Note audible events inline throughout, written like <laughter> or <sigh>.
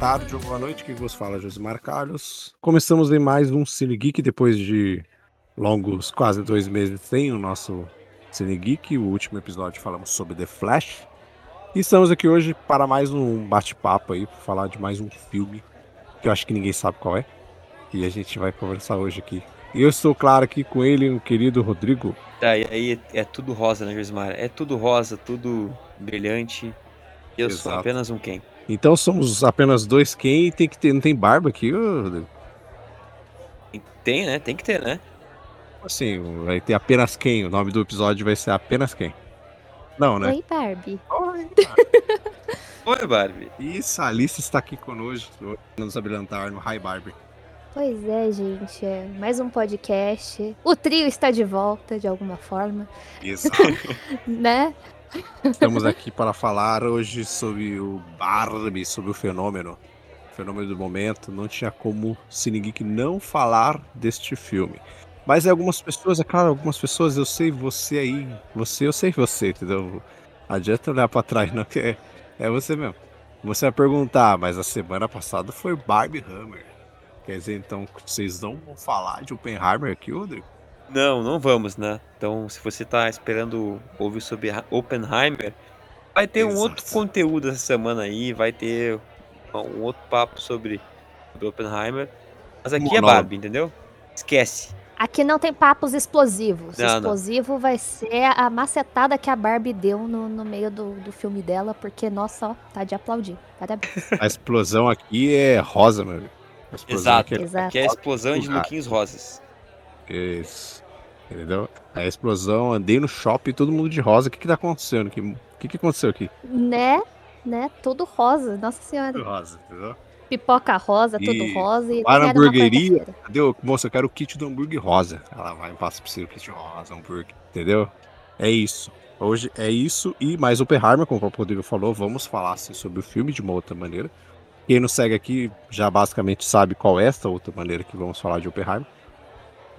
tarde ou boa noite. Quem vos fala, Josimar Carlos. Começamos em mais um Cine Geek depois de longos quase dois meses sem o nosso Cine Geek. O último episódio falamos sobre The Flash. E estamos aqui hoje para mais um bate-papo aí, para falar de mais um filme que eu acho que ninguém sabe qual é. E a gente vai conversar hoje aqui. E eu estou, claro, aqui com ele, o querido Rodrigo. Tá, e aí é tudo rosa, né, Josimar? É tudo rosa, tudo brilhante. Eu Exato. sou apenas um quem. Então somos apenas dois quem e tem que ter. Não tem barba aqui? Tem, né? Tem que ter, né? Assim, vai ter apenas quem. O nome do episódio vai ser apenas quem. Não, né? Oi, Barbie. Oi, Barbie. <laughs> Oi, Barbie. Isso, a Alice está aqui conosco. Nos habilitar no Hi Barbie. Pois é, gente. É mais um podcast. O trio está de volta, de alguma forma. Exato. <laughs> né? Estamos aqui para falar hoje sobre o Barbie, sobre o fenômeno. O fenômeno do momento. Não tinha como Cinegeek não falar deste filme. Mas algumas pessoas, é claro, algumas pessoas, eu sei você aí, você, eu sei você, entendeu? Adianta olhar pra trás, não, que é, é você mesmo. Você vai perguntar, mas a semana passada foi Barbie Hammer. Quer dizer, então, vocês não vão falar de Oppenheimer aqui, Rodrigo? Não, não vamos, né? Então, se você tá esperando ouvir sobre Oppenheimer, vai ter Exato. um outro conteúdo essa semana aí, vai ter um outro papo sobre, sobre Oppenheimer. Mas aqui é Barbie, entendeu? Esquece. Aqui não tem papos explosivos. Não, Explosivo não. vai ser a macetada que a Barbie deu no, no meio do, do filme dela, porque, nossa, ó, tá de aplaudir. Parabéns. A explosão aqui é rosa, meu Exato. Aqui é, Exato. Aqui é a explosão de lookinhos rosas. Isso. Entendeu? A explosão, andei no shopping, todo mundo de rosa. O que que tá acontecendo? O que que aconteceu aqui? Né? Né? Todo rosa, nossa senhora. Tudo rosa, entendeu? pipoca rosa, e tudo rosa. E na hamburgueria, entendeu? Moça, eu quero o kit do hambúrguer rosa. Ela vai e passa pra você o kit rosa, hambúrguer, entendeu? É isso. Hoje é isso e mais Oppenheimer, como o Rodrigo falou, vamos falar assim, sobre o filme de uma outra maneira. Quem nos segue aqui já basicamente sabe qual é esta outra maneira que vamos falar de Oppenheimer.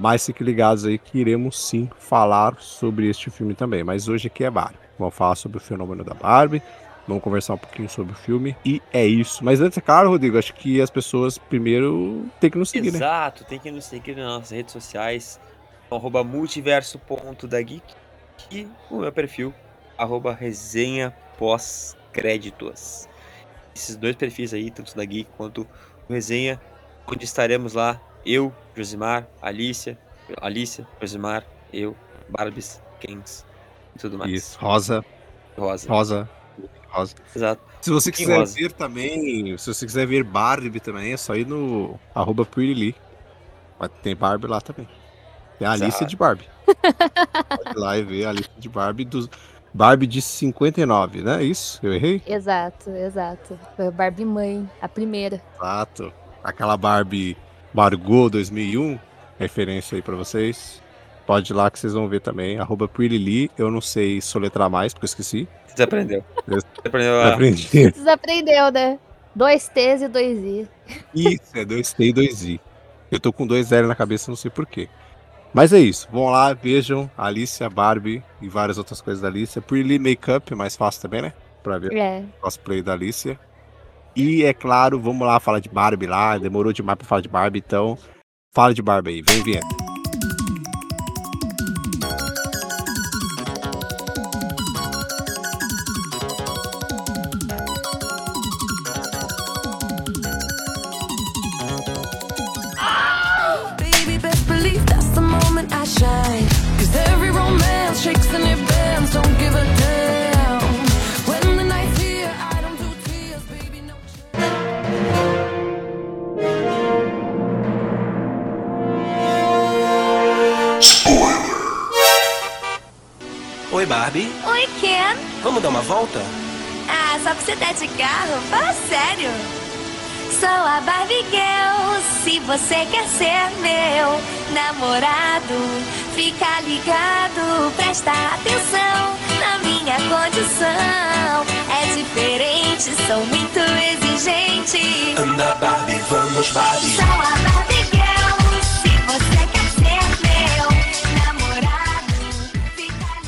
Mas fiquem ligados aí que iremos sim falar sobre este filme também. Mas hoje aqui é Barbie. Vamos falar sobre o fenômeno da Barbie, Vamos conversar um pouquinho sobre o filme. E é isso. Mas antes, é claro, Rodrigo, acho que as pessoas primeiro têm que nos seguir, Exato, né? Exato, tem que nos seguir nas nossas redes sociais. Arroba multiverso.dageek e o meu perfil, arroba resenha pós-créditos. Esses dois perfis aí, tanto da Geek quanto o Resenha, onde estaremos lá, eu, Josimar, Alicia, Alicia, Josimar, eu, Barbis, Kens e tudo mais. Isso, Rosa. Rosa. Rosa rosa. Exato. Se você quiser rosa. ver também, se você quiser ver Barbie também, é só ir no arroba Pretty Tem Barbie lá também. Tem a lista de Barbie. Pode ir lá e ver a lista de Barbie dos. Barbie de 59, né? Isso? Eu errei? Exato, exato. Foi a Barbie mãe, a primeira. Exato. Aquela Barbie Margot 2001, referência aí para vocês. Pode ir lá que vocês vão ver também. Arroba Eu não sei soletrar mais, porque eu esqueci. Desaprendeu. Desaprendeu. A... Aprendi. <laughs> Desaprendeu, né? Dois T's e dois I. Isso, é dois T e dois I. Eu tô com dois L na cabeça, não sei porquê. Mas é isso. Vão lá, vejam a Alicia, Barbie e várias outras coisas da Alicia. Pretty Makeup, é mais fácil também, né? Pra ver é. o cosplay da Alicia. E é claro, vamos lá falar de Barbie lá. Demorou demais pra falar de Barbie, então fala de Barbie aí. Vem, vinheta. Vamos dar uma volta? Ah, só que você tá de carro? Fala sério. Sou a Barbie Girl, se você quer ser meu namorado, fica ligado, presta atenção na minha condição. É diferente, sou muito exigente. Anda, Barbie, vamos, Barbie. Sou a Barbie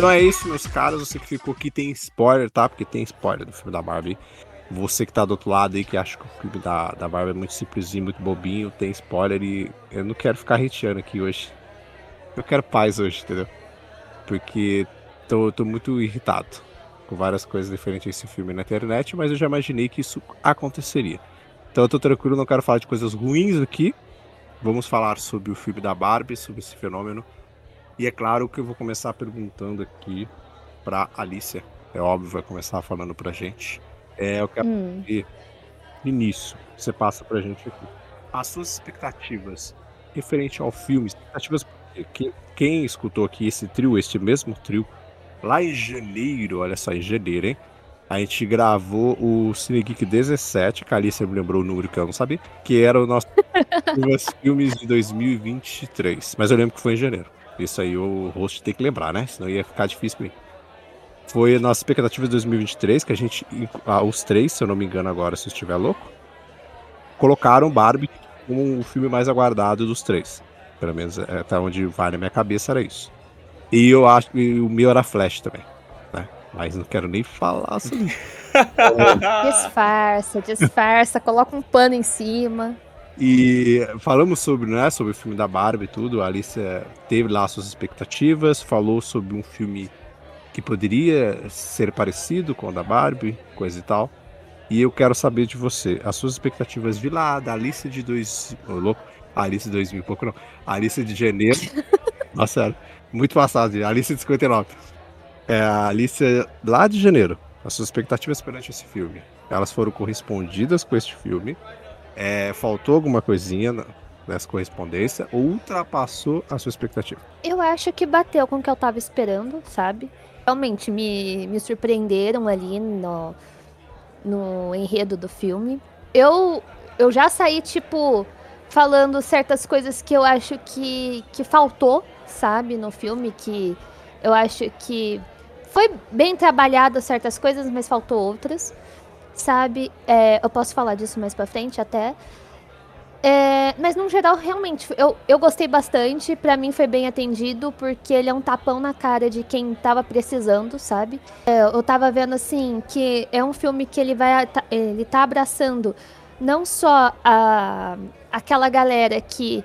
Então é isso, meus caros. Você que ficou aqui tem spoiler, tá? Porque tem spoiler do filme da Barbie. Você que tá do outro lado aí, que acha que o filme da, da Barbie é muito simplesinho, muito bobinho, tem spoiler e eu não quero ficar hateando aqui hoje. Eu quero paz hoje, entendeu? Porque tô, tô muito irritado com várias coisas diferentes desse filme na internet, mas eu já imaginei que isso aconteceria. Então eu tô tranquilo, não quero falar de coisas ruins aqui. Vamos falar sobre o filme da Barbie, sobre esse fenômeno. E é claro que eu vou começar perguntando aqui pra Alicia. É óbvio, vai começar falando pra gente. É, eu quero Hum. início, você passa pra gente aqui. As suas expectativas referente ao filme, expectativas que quem escutou aqui esse trio, este mesmo trio, lá em janeiro, olha só, em janeiro, hein? A gente gravou o Cine Geek 17, que a Alicia me lembrou o número que eu não sabia, que era o nosso <laughs> os filmes de 2023. Mas eu lembro que foi em janeiro. Isso aí o host tem que lembrar, né? Senão ia ficar difícil pra mim. Foi a nossa expectativa de 2023, que a gente, ah, os três, se eu não me engano agora, se eu estiver louco, colocaram Barbie como o filme mais aguardado dos três. Pelo menos é, até onde vai na minha cabeça era isso. E eu acho que o meu era Flash também, né? Mas não quero nem falar sobre isso. <laughs> Disfarça, disfarça, coloca um pano em cima. E falamos sobre, né, sobre o filme da Barbie e tudo. A Alicia teve lá suas expectativas, falou sobre um filme que poderia ser parecido com o da Barbie, coisa e tal. E eu quero saber de você, as suas expectativas vi lá da Alice de dois, ô, louco, Alice de 2000 e pouco não, a Alice de janeiro. <laughs> Nossa, muito passado, Alice de 59. É a Alice lá de janeiro. As suas expectativas perante esse filme, elas foram correspondidas com este filme? É, faltou alguma coisinha nessa correspondência ou ultrapassou a sua expectativa? Eu acho que bateu com o que eu tava esperando, sabe? Realmente me, me surpreenderam ali no, no enredo do filme. Eu, eu já saí, tipo, falando certas coisas que eu acho que, que faltou, sabe, no filme, que eu acho que foi bem trabalhado certas coisas, mas faltou outras, sabe? É, eu posso falar disso mais pra frente até. É, mas no geral, realmente, eu, eu gostei bastante. Pra mim foi bem atendido, porque ele é um tapão na cara de quem tava precisando, sabe? É, eu tava vendo assim que é um filme que ele vai. Ele tá abraçando não só a, aquela galera que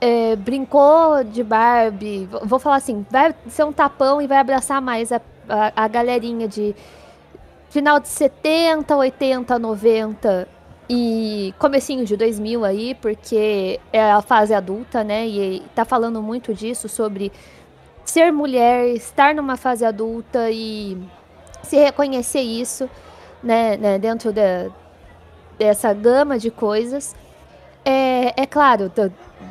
é, brincou de Barbie, vou falar assim, vai ser um tapão e vai abraçar mais a, a, a galerinha de final de 70, 80, 90 e comecinho de 2000 aí, porque é a fase adulta, né? E tá falando muito disso sobre ser mulher, estar numa fase adulta e se reconhecer isso, né, né, dentro dessa gama de coisas. É, é claro,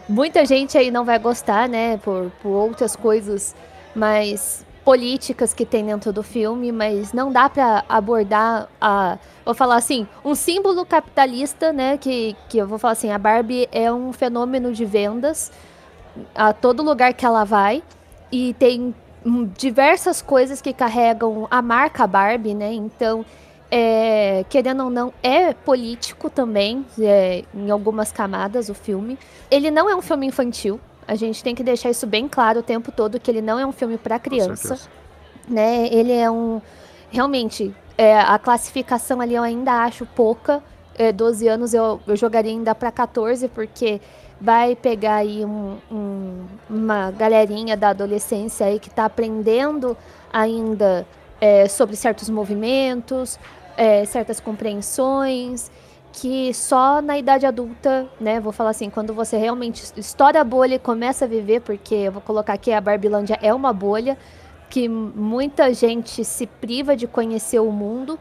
muita gente aí não vai gostar, né, por, por outras coisas mais políticas que tem dentro do filme, mas não dá pra abordar a, vou falar assim, um símbolo capitalista, né, que, que eu vou falar assim, a Barbie é um fenômeno de vendas a todo lugar que ela vai e tem diversas coisas que carregam a marca Barbie, né? Então, é, querendo ou não, é político também, é, em algumas camadas o filme. Ele não é um filme infantil. A gente tem que deixar isso bem claro o tempo todo que ele não é um filme para criança né? Ele é um. Realmente, é, a classificação ali eu ainda acho pouca. É, 12 anos eu, eu jogaria ainda para 14, porque vai pegar aí um- um- uma galerinha da adolescência aí que tá aprendendo ainda é, sobre certos movimentos, é, certas compreensões, que só na idade adulta, né, vou falar assim, quando você realmente estoura a bolha e começa a viver, porque eu vou colocar aqui a Barbilândia é uma bolha, que muita gente se priva de conhecer o mundo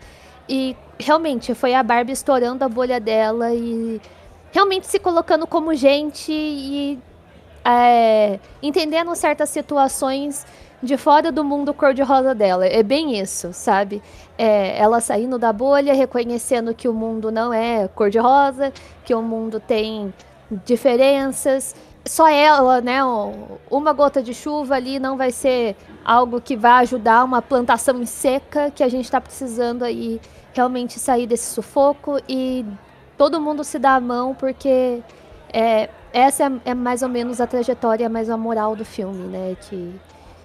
e realmente foi a Barbie estourando a bolha dela e realmente se colocando como gente e é, entendendo certas situações de fora do mundo cor-de-rosa dela. É bem isso, sabe? É, ela saindo da bolha, reconhecendo que o mundo não é cor-de-rosa, que o mundo tem diferenças. Só ela, né? Uma gota de chuva ali não vai ser algo que vai ajudar uma plantação em seca que a gente está precisando aí realmente sair desse sufoco e todo mundo se dá a mão porque é, essa é, é mais ou menos a trajetória, mais a moral do filme, né? Que,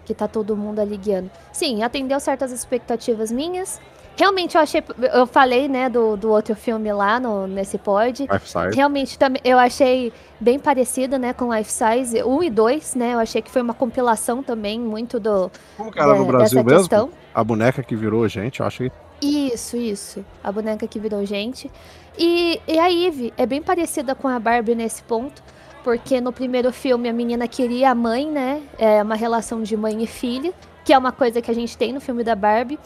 que tá todo mundo ali guiando. Sim, atendeu certas expectativas minhas. Realmente eu achei. Eu falei, né, do, do outro filme lá no, nesse pod. Life Size. Realmente também eu achei bem parecido, né, com Life Size 1 e 2, né? Eu achei que foi uma compilação também muito do. Como que era no de- Brasil mesmo? questão. A boneca que virou gente, eu acho que. Isso, isso. A boneca que virou gente. E, e a Eve é bem parecida com a Barbie nesse ponto. Porque no primeiro filme a menina queria a mãe, né? É uma relação de mãe e filha, que é uma coisa que a gente tem no filme da Barbie.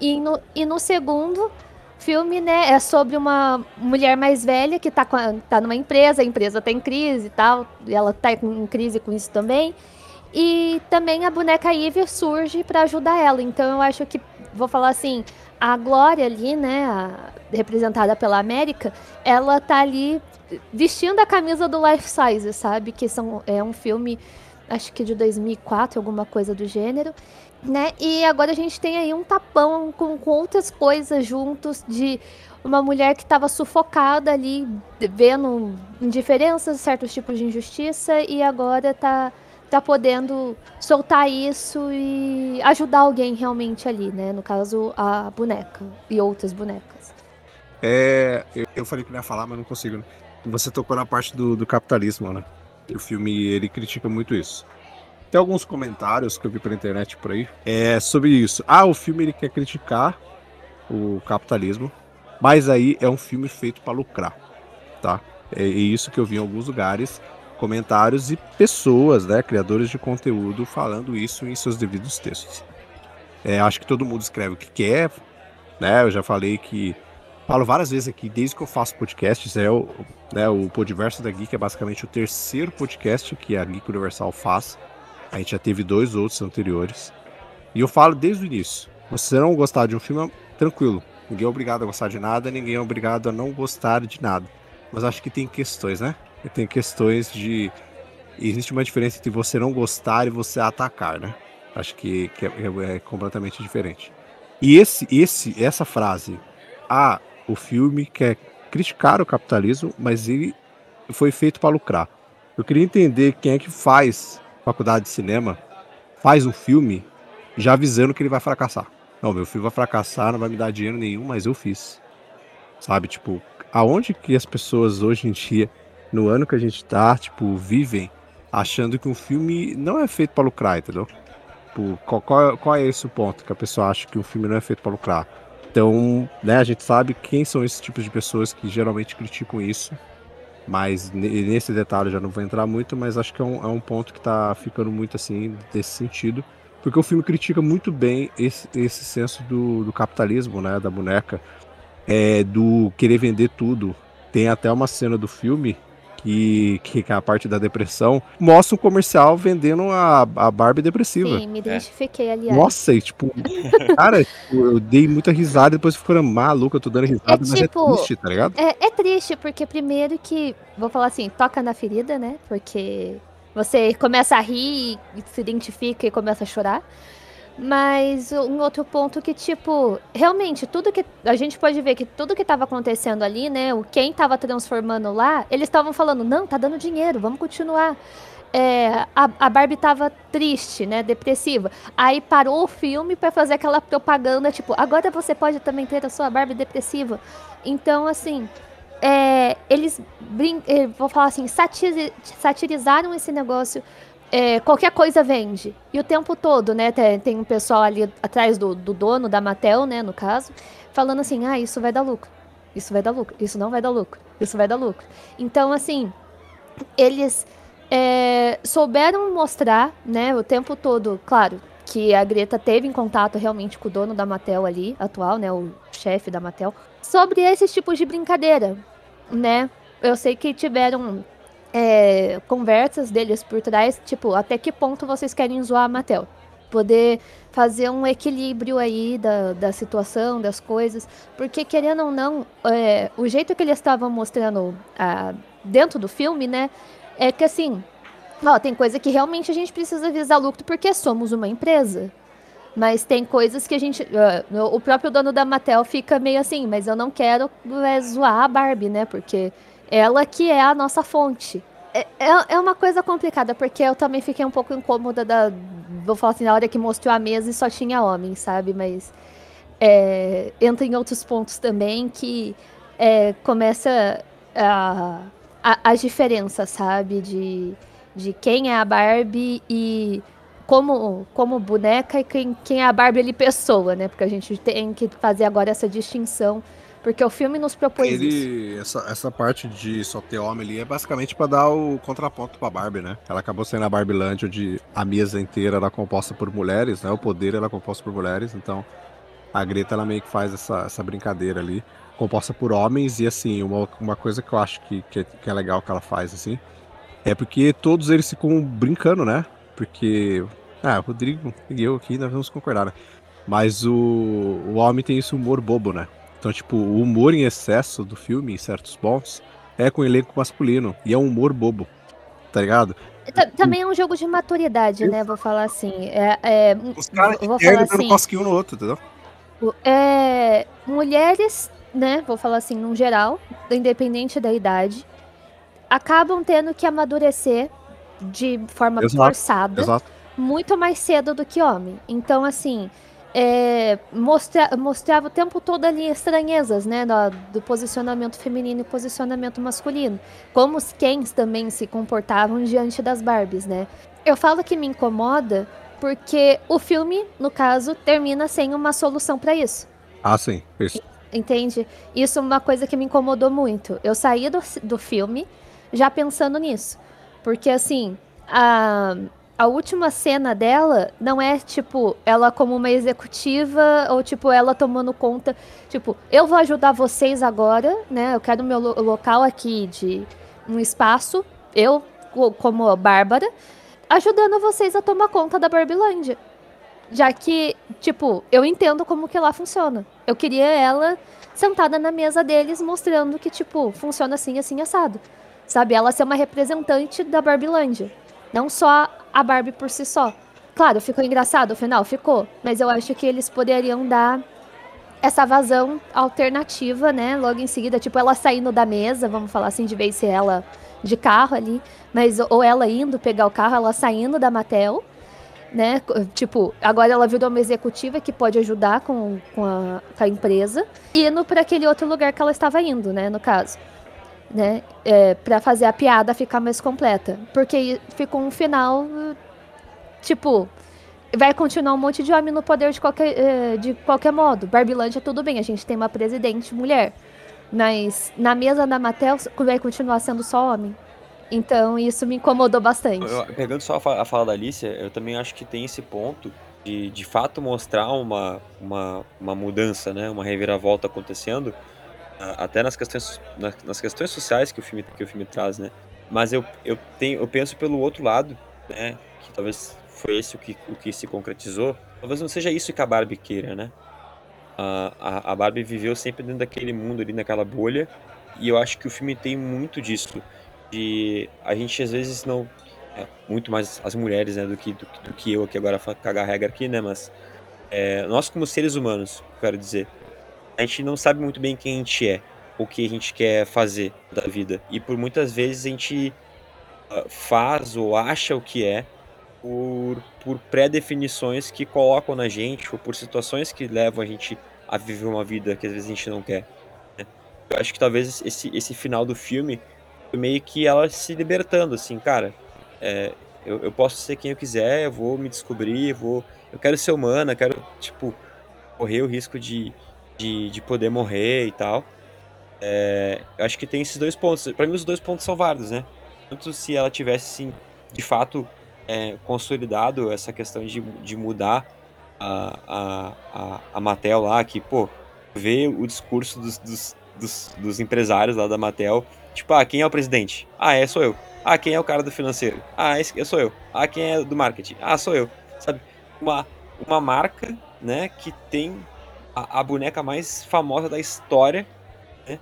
E no, e no segundo filme, né, é sobre uma mulher mais velha que tá, com a- tá numa empresa, a empresa tá em crise e tal, e ela tá em crise com isso também. E também a boneca Eve surge pra ajudar ela. Então eu acho que, vou falar assim, a Glória ali, né, a- representada pela América, ela tá ali vestindo a camisa do Life Size, sabe? Que são, é um filme, acho que de 2004, alguma coisa do gênero, né? E agora a gente tem aí um tapão com, com outras coisas juntos de uma mulher que estava sufocada ali, vendo indiferenças, certos tipos de injustiça, e agora tá, tá podendo soltar isso e ajudar alguém realmente ali, né? No caso, a boneca e outras bonecas. É. Eu, eu falei que não ia falar, mas não consigo. né? Você tocou na parte do, do capitalismo, né? O filme ele critica muito isso. Tem alguns comentários que eu vi pela internet por aí é, sobre isso. Ah, o filme ele quer criticar o capitalismo, mas aí é um filme feito para lucrar, tá? É, é isso que eu vi em alguns lugares, comentários e pessoas, né, criadores de conteúdo falando isso em seus devidos textos. É, acho que todo mundo escreve o que quer, né? Eu já falei que falo várias vezes aqui, desde que eu faço podcasts, é o, né, o Podverso da Geek é basicamente o terceiro podcast que a Geek Universal faz. A gente já teve dois outros anteriores. E eu falo desde o início. Você não gostar de um filme, tranquilo. Ninguém é obrigado a gostar de nada, ninguém é obrigado a não gostar de nada. Mas acho que tem questões, né? Tem questões de. Existe uma diferença entre você não gostar e você atacar, né? Acho que, que é, é completamente diferente. E esse, esse, essa frase, ah, o filme quer criticar o capitalismo, mas ele foi feito para lucrar. Eu queria entender quem é que faz faculdade de cinema, faz um filme já avisando que ele vai fracassar. Não, meu filme vai fracassar, não vai me dar dinheiro nenhum, mas eu fiz. Sabe, tipo, aonde que as pessoas hoje em dia, no ano que a gente tá, tipo, vivem achando que um filme não é feito para lucrar, entendeu? Tipo, qual, qual, é esse o ponto que a pessoa acha que um filme não é feito para lucrar? Então, né, a gente sabe quem são esses tipos de pessoas que geralmente criticam isso. Mas ne- nesse detalhe já não vou entrar muito, mas acho que é um, é um ponto que tá ficando muito assim, desse sentido. Porque o filme critica muito bem esse, esse senso do, do capitalismo, né? Da boneca. É, do querer vender tudo. Tem até uma cena do filme que, que é a parte da depressão. Mostra um comercial vendendo a, a Barbie depressiva. Sim, me identifiquei, aliás. Nossa, e tipo, <laughs> cara, tipo, eu dei muita risada e depois ficando maluco, eu tô dando risada, mas tipo, é triste, tá ligado? É, é triste, porque primeiro que, vou falar assim, toca na ferida, né? Porque você começa a rir e se identifica e começa a chorar. Mas um outro ponto que, tipo, realmente, tudo que. A gente pode ver que tudo que tava acontecendo ali, né? O quem tava transformando lá, eles estavam falando, não, tá dando dinheiro, vamos continuar. É, a, a Barbie tava triste, né? Depressiva. Aí parou o filme pra fazer aquela propaganda, tipo, agora você pode também ter a sua Barbie depressiva. Então, assim, é, eles brin eh, vou falar assim, satiri- satirizaram esse negócio. É, qualquer coisa vende. E o tempo todo, né? Tem, tem um pessoal ali atrás do, do dono, da Mattel, né? No caso, falando assim: ah, isso vai dar lucro. Isso vai dar lucro. Isso não vai dar lucro. Isso vai dar lucro. Então, assim, eles é, souberam mostrar, né? O tempo todo, claro, que a Greta teve em contato realmente com o dono da Mattel ali, atual, né? O chefe da Mattel, sobre esses tipos de brincadeira, né? Eu sei que tiveram é, conversas deles por trás, tipo, até que ponto vocês querem zoar a Mattel? Poder fazer um equilíbrio aí da, da situação, das coisas. Porque, querendo ou não, é, o jeito que eles estavam mostrando ah, dentro do filme, né? É que assim, ó, tem coisa que realmente a gente precisa visar lucro porque somos uma empresa. Mas tem coisas que a gente. ah, o próprio dono da Mattel fica meio assim, mas eu não quero é, zoar a Barbie, né? Porque ela que é a nossa fonte. É, é, é uma coisa complicada, porque eu também fiquei um pouco incômoda da. Vou falar assim, na hora que mostrou a mesa e só tinha homem, sabe? Mas. é, entra em outros pontos também que é, começa a, a, as diferenças, sabe? De, de quem é a Barbie e como, como boneca e quem, quem é a Barbie ali pessoa, né? Porque a gente tem que fazer agora essa distinção. Porque o filme nos propôs isso. Ele, essa, essa parte de só ter homem ali é basicamente pra dar o contraponto pra Barbie, né? Ela acabou sendo a Barbie Land, onde a mesa inteira era composta por mulheres, né? O poder era composto por mulheres, então a Greta ela meio que faz essa, essa brincadeira ali, composta por homens, e assim, uma, uma coisa que eu acho que, que, é, que é legal que ela faz, assim, é porque todos eles ficam brincando, né? Porque, ah, o Rodrigo e eu aqui nós vamos concordar, né? Mas o, o homem tem esse humor bobo, né? Então, tipo, o humor em excesso do filme, em certos pontos, é com elenco masculino. E é um humor bobo, tá ligado? Ta- Também é um jogo de maturidade, né? Vou falar assim. É, é, Os caras vou que falar assim. cosquinho um no outro, entendeu? É, mulheres, né, vou falar assim, no geral, independente da idade, acabam tendo que amadurecer de forma Exato, forçada Exato. muito mais cedo do que homem. Então, assim, é, mostra, mostrava o tempo todo ali estranhezas, né, do, do posicionamento feminino e posicionamento masculino. Como os Kens também se comportavam diante das Barbies, né. Eu falo que me incomoda porque o filme, no caso, termina sem uma solução para isso. Ah, sim. Isso. Entende? Isso é uma coisa que me incomodou muito. Eu saí do, do filme já pensando nisso. Porque, assim, a, a última cena dela não é, tipo, ela como uma executiva ou, tipo, ela tomando conta. Tipo, eu vou ajudar vocês agora, né? Eu quero meu lo- local aqui de um espaço. Eu, co- como Bárbara, ajudando vocês a tomar conta da Barbilândia. Já que, tipo, eu entendo como que lá funciona. Eu queria ela sentada na mesa deles, mostrando que, tipo, funciona assim, assim, assado. Sabe? Ela ser uma representante da Barbilândia. Não só a Barbie por si só. Claro, ficou engraçado o final? Ficou. Mas eu acho que eles poderiam dar essa vazão alternativa, né? Logo em seguida, tipo, ela saindo da mesa, vamos falar assim, de vez ser ela de carro ali, mas ou ela indo pegar o carro, ela saindo da Mattel, né? Tipo, agora ela virou uma executiva que pode ajudar com, com, a, com a empresa, e indo para aquele outro lugar que ela estava indo, né? No caso. Né? É, para fazer a piada ficar mais completa. Porque ficou um final. eh, Tipo, vai continuar um monte de homem no poder de qualquer, eh, de qualquer modo. Barbilândia, tudo bem, a gente tem uma presidente mulher. Mas na mesa da Mattel vai continuar sendo só homem. Então isso me incomodou bastante. Eu- pegando só a fa- a fala da Alicia, eu também acho que tem esse ponto de de fato mostrar uma, uma, uma mudança, né? Uma reviravolta acontecendo, até nas questões, na- nas questões sociais que o filme, que o filme traz, né? Mas eu, eu, tenho, eu penso pelo outro lado, né? Que talvez foi esse o que, o que se concretizou. Talvez não seja isso que a Barbie queira, né? A, a, Barbie viveu sempre dentro daquele mundo ali, naquela bolha, e eu acho que o filme tem muito disso de a gente às vezes não é, muito mais as mulheres né do que do, do que eu aqui agora cagar regra aqui né mas é, nós como seres humanos quero dizer a gente não sabe muito bem quem a gente é o que a gente quer fazer da vida e por muitas vezes a gente ah, faz ou acha o que é por, por pré-definições que colocam na gente ou por situações que levam a gente a viver uma vida que às vezes a gente não quer né? eu acho que talvez esse, esse final do filme meio que ela se libertando, assim, cara, é, eu, eu posso ser quem eu quiser, eu vou me descobrir, eu vou, eu quero ser humana, quero, tipo, correr o risco de, de, de poder morrer e tal. É, eu acho que tem esses dois pontos. Pra mim, os dois pontos são válidos, né? Tanto se ela tivesse, sim, de fato, é, consolidado essa questão de, de mudar a, a, a, Mattel lá, que, pô, ver o discurso dos, dos, dos, dos empresários lá da Mattel Tipo, ah, quem é o presidente? Ah, é, sou eu. Ah, quem é o cara do financeiro? Ah, esse, eu sou eu. Ah, quem é do marketing? Ah, sou eu. Sabe? Uma, uma marca, né, que tem a, a boneca mais famosa da história, né?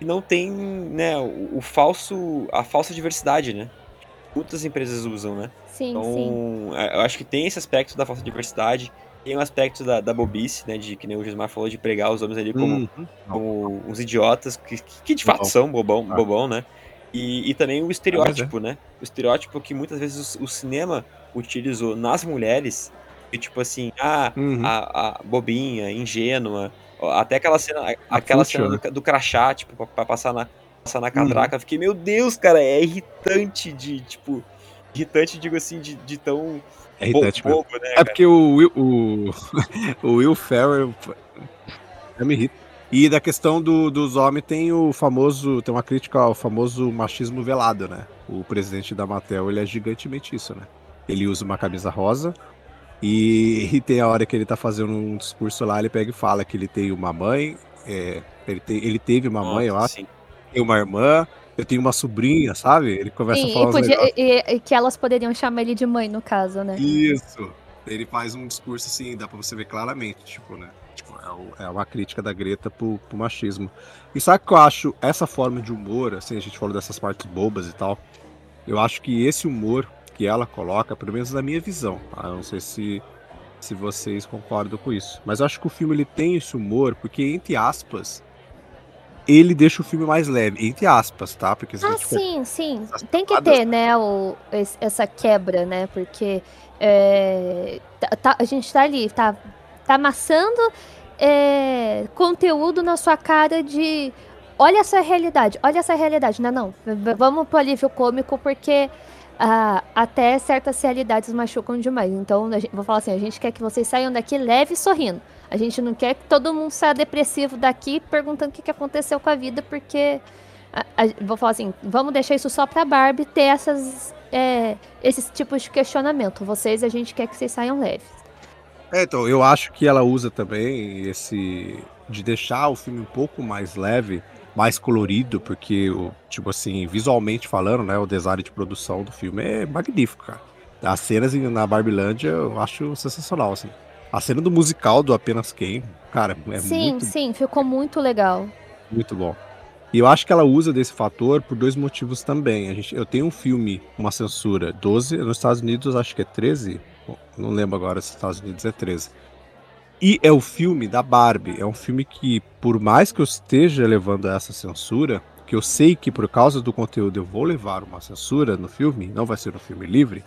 E não tem, né, o, o falso, a falsa diversidade, né? Muitas empresas usam, né? Sim, Então, sim. é, eu acho que tem esse aspecto da falsa diversidade, tem o aspecto da, da bobice, né, de que nem o Gismar falou, de pregar os homens ali como Uhum. como uns idiotas que, que de fato Bobão. são bobão, Ah. bobão, né? E, e também o estereótipo, né? O estereótipo que muitas vezes o, o cinema utilizou nas mulheres Tipo assim, ah, Uhum. a, a bobinha, ingênua. Até aquela cena, aquela cena do, do crachá, tipo, pra, pra passar na, passar na catraca. Eu fiquei, meu Deus, cara, é irritante de, tipo. Irritante, digo assim, de, de tão É irritante bobo, né, É cara? porque o Will, o, <laughs> o Will Ferrell já me irrita. E da questão do- dos homens tem o famoso, tem uma crítica ao famoso machismo velado, né? O presidente da Mattel, ele é gigantemente isso, né? Ele usa uma camisa rosa e, e tem a hora que ele tá fazendo um discurso lá, ele pega e fala que ele tem uma mãe, é, ele, tem, ele teve uma mãe, eu Nossa, acho, sim. tem uma irmã, eu tenho uma sobrinha, sabe? Ele começa a Sim, falar e, podia- e- e que elas poderiam chamar ele de mãe, no caso, né? Isso. Ele faz um discurso assim, dá pra você ver claramente, tipo, né? Tipo, é, o- é uma crítica da Greta pro, pro machismo. E sabe o que eu acho? Essa forma de humor, assim, a gente falou dessas partes bobas e tal. Eu acho que esse humor que ela coloca, pelo menos na minha visão, tá? eu não sei se, se vocês concordam com isso, mas eu acho que o filme ele tem esse humor porque, entre aspas, ele deixa o filme mais leve, entre aspas, tá? Porque Ah, gente sim, sim. Tem que ter, né, o, esse- essa quebra, né? Porque é, tá- tá- a gente tá ali, tá, tá amassando é, conteúdo na sua cara de. Olha essa realidade, olha essa realidade. Não, não. Vamos pro alívio cômico, porque ah, até certas realidades machucam demais. Então, gente- vou falar assim: a gente quer que vocês saiam daqui leve e sorrindo. A gente não quer que todo mundo saia depressivo daqui perguntando o que, que aconteceu com a vida, porque a- a- vou falar assim, vamos deixar isso só pra Barbie ter essas, é, esses tipos de questionamento. Vocês, a gente quer que vocês saiam leves. É, então, eu acho que ela usa também esse. de deixar o filme um pouco mais leve, mais colorido, porque, o, tipo assim, visualmente falando, né, o design de produção do filme é magnífico, cara. As cenas na Barbilândia eu acho sensacional, assim. A cena do musical do Apenas Quem, cara, é sim, muito, sim, ficou muito legal. muito bom. E eu acho que ela usa desse fator por dois motivos também. A gente, eu tenho um filme, uma censura 12, nos Estados Unidos acho que é 13, Bom, não lembro agora se nos Estados Unidos é 13. E é o filme da Barbie. É um filme que, por mais que eu esteja levando a essa censura, que eu sei que por causa do conteúdo eu vou levar uma censura no filme, não vai ser um filme livre,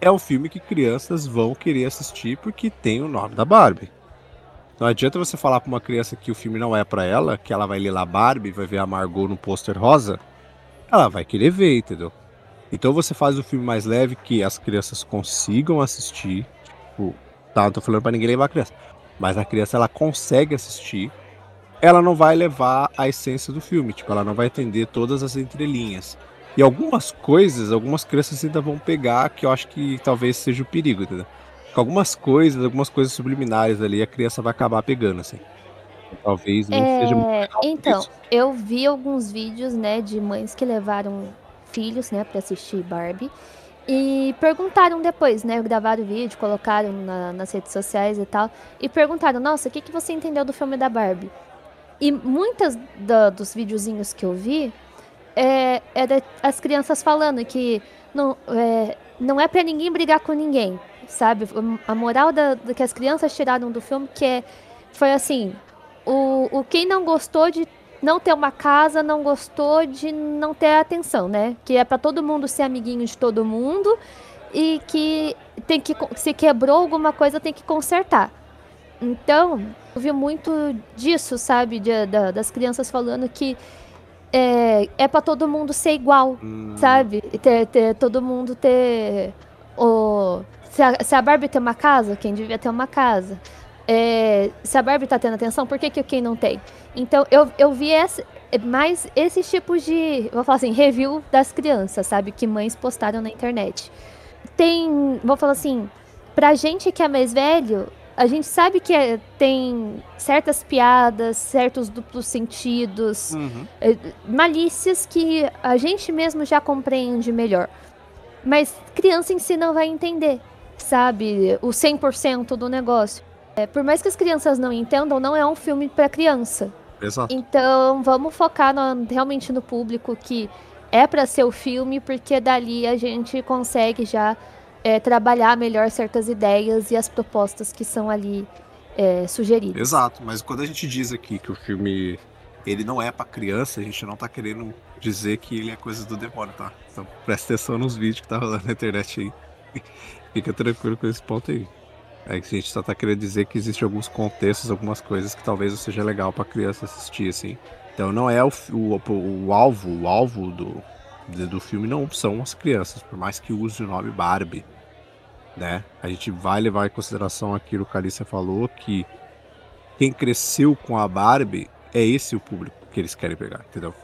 é um filme que crianças vão querer assistir porque tem o nome da Barbie. Não adianta você falar pra uma criança que o filme não é pra ela, que ela vai ler lá Barbie, vai ver a Margot no pôster rosa, ela vai querer ver, entendeu? Então você faz o filme mais leve que as crianças consigam assistir, tipo, tá, não tô falando pra ninguém levar a criança, mas a criança ela consegue assistir, ela não vai levar a essência do filme, tipo, ela não vai entender todas as entrelinhas. E algumas coisas, algumas crianças ainda vão pegar, que eu acho que talvez seja o perigo, entendeu? Com algumas coisas, algumas coisas subliminares ali, a criança vai acabar pegando, assim. Talvez não seja muito É, legal por então, isso. eu vi alguns vídeos, né, de mães que levaram filhos, né, pra assistir Barbie. E perguntaram depois, né, gravaram o vídeo, colocaram na- nas redes sociais e tal. E perguntaram, nossa, o que, que você entendeu do filme da Barbie? E muitas da- dos videozinhos que eu vi, é, era as crianças falando que não é, não é para ninguém brigar com ninguém, sabe? A moral da, do que as crianças tiraram do filme que é, foi assim, o, o quem não gostou de não ter uma casa, não gostou de não ter atenção, né? Que é para todo mundo ser amiguinho de todo mundo e que tem que se quebrou alguma coisa tem que consertar. Então, eu vi muito disso, sabe? De- da- das crianças falando que é, é para todo mundo ser igual, Hum, sabe? Ter, ter- todo mundo ter o. Se a, se a Barbie tem uma casa, quem devia ter uma casa. É, se a Barbie tá tendo atenção, por que, que quem não tem? Então eu, eu vi esse, mais esses tipos de. Vou falar assim, review das crianças, sabe? Que mães postaram na internet. Tem. Vou falar assim, pra gente que é mais velho, a gente sabe que é- tem certas piadas, certos duplos sentidos uhum. é, malícias que a gente mesmo já compreende melhor. Mas criança em si não vai entender, sabe? O 100% do negócio. É, por mais que as crianças não entendam, não é um filme para criança. Exato. Então, vamos focar no- realmente no público que é para ser o filme, porque dali a gente consegue já é, trabalhar melhor certas ideias e as propostas que são ali é, sugeridas. Exato, mas quando a gente diz aqui que o filme ele não é pra criança, a gente não tá querendo dizer que ele é coisa do demônio, tá? Então presta atenção nos vídeos que tá rolando na internet aí. <laughs> Fica tranquilo com esse ponto aí. É a gente só tá querendo dizer que existem alguns contextos, algumas coisas que talvez seja legal pra criança assistir, assim. Então não é o, o, o, alvo, o alvo do, do filme não são as crianças, por mais que use o nome Barbie, né? A gente vai levar em consideração aquilo que a Alicia falou, que quem cresceu com a Barbie é esse o público que eles querem pegar, entendeu?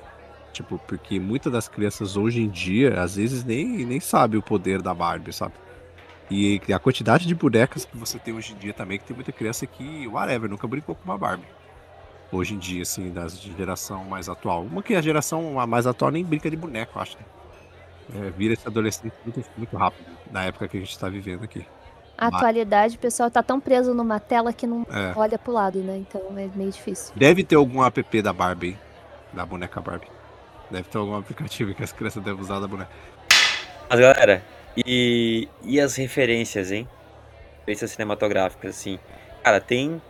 Tipo, porque muitas das crianças hoje em dia, às vezes, nem, nem sabe o poder da Barbie, sabe? E a quantidade de bonecas que você tem hoje em dia também, que tem muita criança que, whatever, nunca brincou com uma Barbie. Hoje em dia, assim, das de geração mais atual. Uma que a geração mais atual nem brinca de boneco, eu acho, né? É, vira esse adolescente muito, muito rápido, na época que a gente tá vivendo aqui. A Mas- atualidade, o pessoal tá tão preso numa tela que não É. olha pro lado, né? Então é meio difícil. Deve ter algum app da Barbie, hein? da boneca Barbie. Deve ter algum aplicativo que as crianças devem usar da boneca. Mas galera, e, e as referências, hein? Referências cinematográficas, assim. Cara, tem,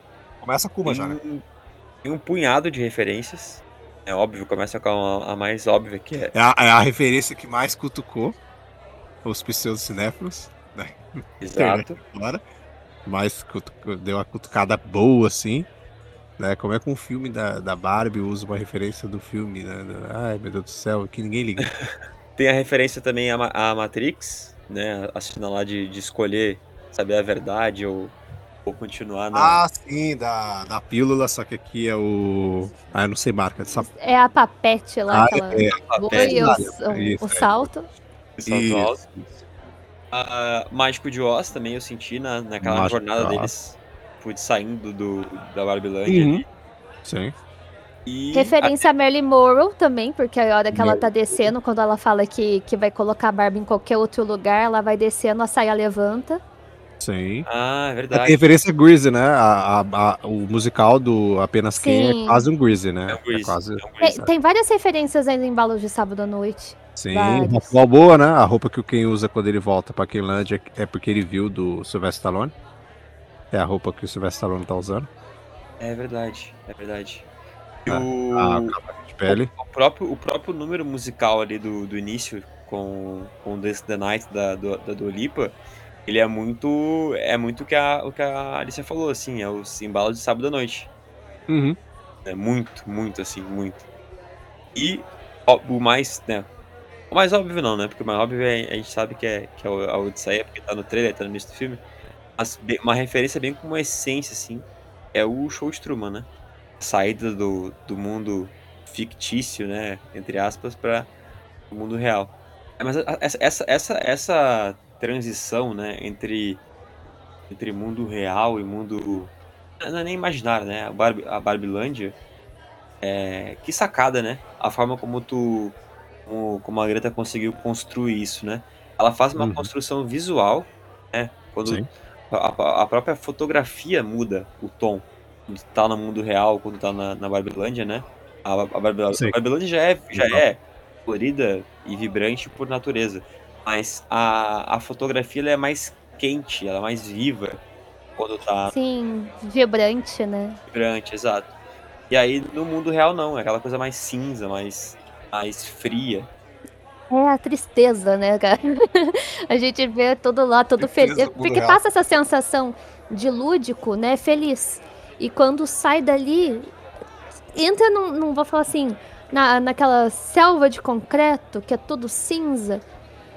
Começa com uma já, né? tem, tem um punhado de referências. É óbvio, começa com a, a mais óbvia, que é É a, é a referência que mais cutucou os pseudocinéfilos, né? <laughs> exato. Agora. Mas deu uma cutucada boa, assim. Né? Como é que um filme da, da Barbie usa uma referência do filme, né? Ai, meu Deus do céu, que ninguém liga. <laughs> Tem a referência também à, à Matrix, né? A cena lá de, de escolher saber a verdade ou, ou continuar na. Ah, sim, da, da pílula, só que aqui é o. Ah, eu não sei marca. Essa... É a papete lá, Ah, aquela é, papete, o, isso, o- isso, o é. salto. salto alto. Isso, isso. Ah, Mágico de Oz também eu senti na, naquela Mágico jornada de deles. De saindo do, da Barbilândia Uhum. Sim. E Referência a Marilyn Monroe também, porque a hora que ela tá descendo, quando ela fala que, que vai colocar a Barbie em qualquer outro lugar, ela vai descendo, a saia levanta. Sim. Ah, é É, verdade. tem referência a Greasy, né? A, a- a- o musical do Apenas Quem Sim. é quase um Greasy, né? É um Grease, quase. é um Tem, Grease. tem várias referências aí no embalo de sábado à noite. Sim, roupa Balboa, né? A roupa que o Ken usa quando ele volta pra Quenlândia é porque ele viu do Sylvester Stallone. É a roupa que o Sylvester Stallone tá usando. É verdade, é verdade. Ah, o, A casaca de pele. o, próprio, o próprio número musical ali do, do início com, com This the Night da, do, da ele é muito. É muito o que a, o que a Alicia falou, assim, é o embalo de sábado à noite. Uhum. É muito, muito, assim, muito. E ó, o mais, né? O mais óbvio não, né? Porque o mais óbvio é, a gente sabe que é, que é o- a Odisseia, porque tá no trailer, tá no início do filme. Mas uma referência bem com uma essência, assim, é o show de Truman, né? Saída do, do mundo fictício, né? Entre aspas, para o mundo real. Mas essa, essa, essa, essa transição, né? Entre, entre mundo real e mundo. Não é nem imaginário, né? A, Barbi, a Barbilândia. É, que sacada, né? A forma como tu. Como, como a Greta conseguiu construir isso, né? Ela faz uma Uhum. construção visual, né? Quando a, a própria fotografia muda o tom. Quando tá no mundo real, quando tá na, na Barbilândia, né? A, a, a Barbilândia já é, já é colorida e vibrante por natureza. Mas a, a fotografia ela é mais quente, ela é mais viva quando tá Sim, vibrante, né? vibrante, exato. E aí no mundo real não, é aquela coisa mais cinza, mais, mais fria. É a tristeza, né, cara? <laughs> a gente vê tudo lá, todo feliz. Porque real. passa essa sensação de lúdico, né? Feliz. E quando sai dali, entra num, num vou falar assim, na, naquela selva de concreto, que é tudo cinza,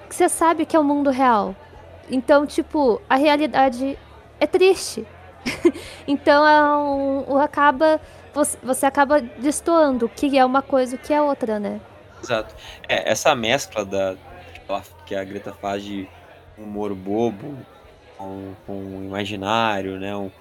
que você sabe que é o mundo real. Então, tipo, a realidade é triste. <laughs> então, é um, um- acaba, você, você acaba destoando o que é uma coisa o que é outra, né? Exato. É, essa mescla da, que ela- que a Greta faz de humor bobo com, com imaginário, né? O,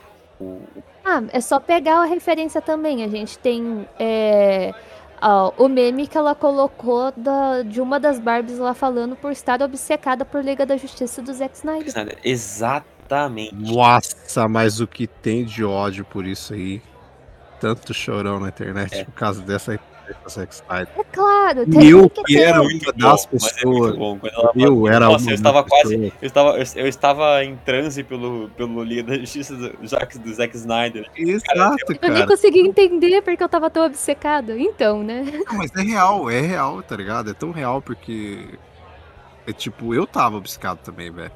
o- Ah, é só pegar a referência também. A gente tem é, ah, o meme que ela colocou da- de uma das Barbies lá falando por estar obcecada por Liga da Justiça do Zack Snyder. Snyder. Exatamente. Nossa, mas o que tem de ódio por isso aí. Tanto chorão na internet É. por causa dessa Snyder. É claro, tem Eu que era uma das é pessoas. muito bom. Ela Eu era Nossa, uma eu estava das quase. pessoas. Eu estava, eu, eu estava em transe pelo, pelo Liga da Justiça do, Zack- do Zack Snyder. Exato, Eu nem cara. consegui entender porque eu tava tão obcecada. Então, né? Não, mas é real, é real, tá ligado? É tão real porque. É tipo, eu tava obcecado também, velho.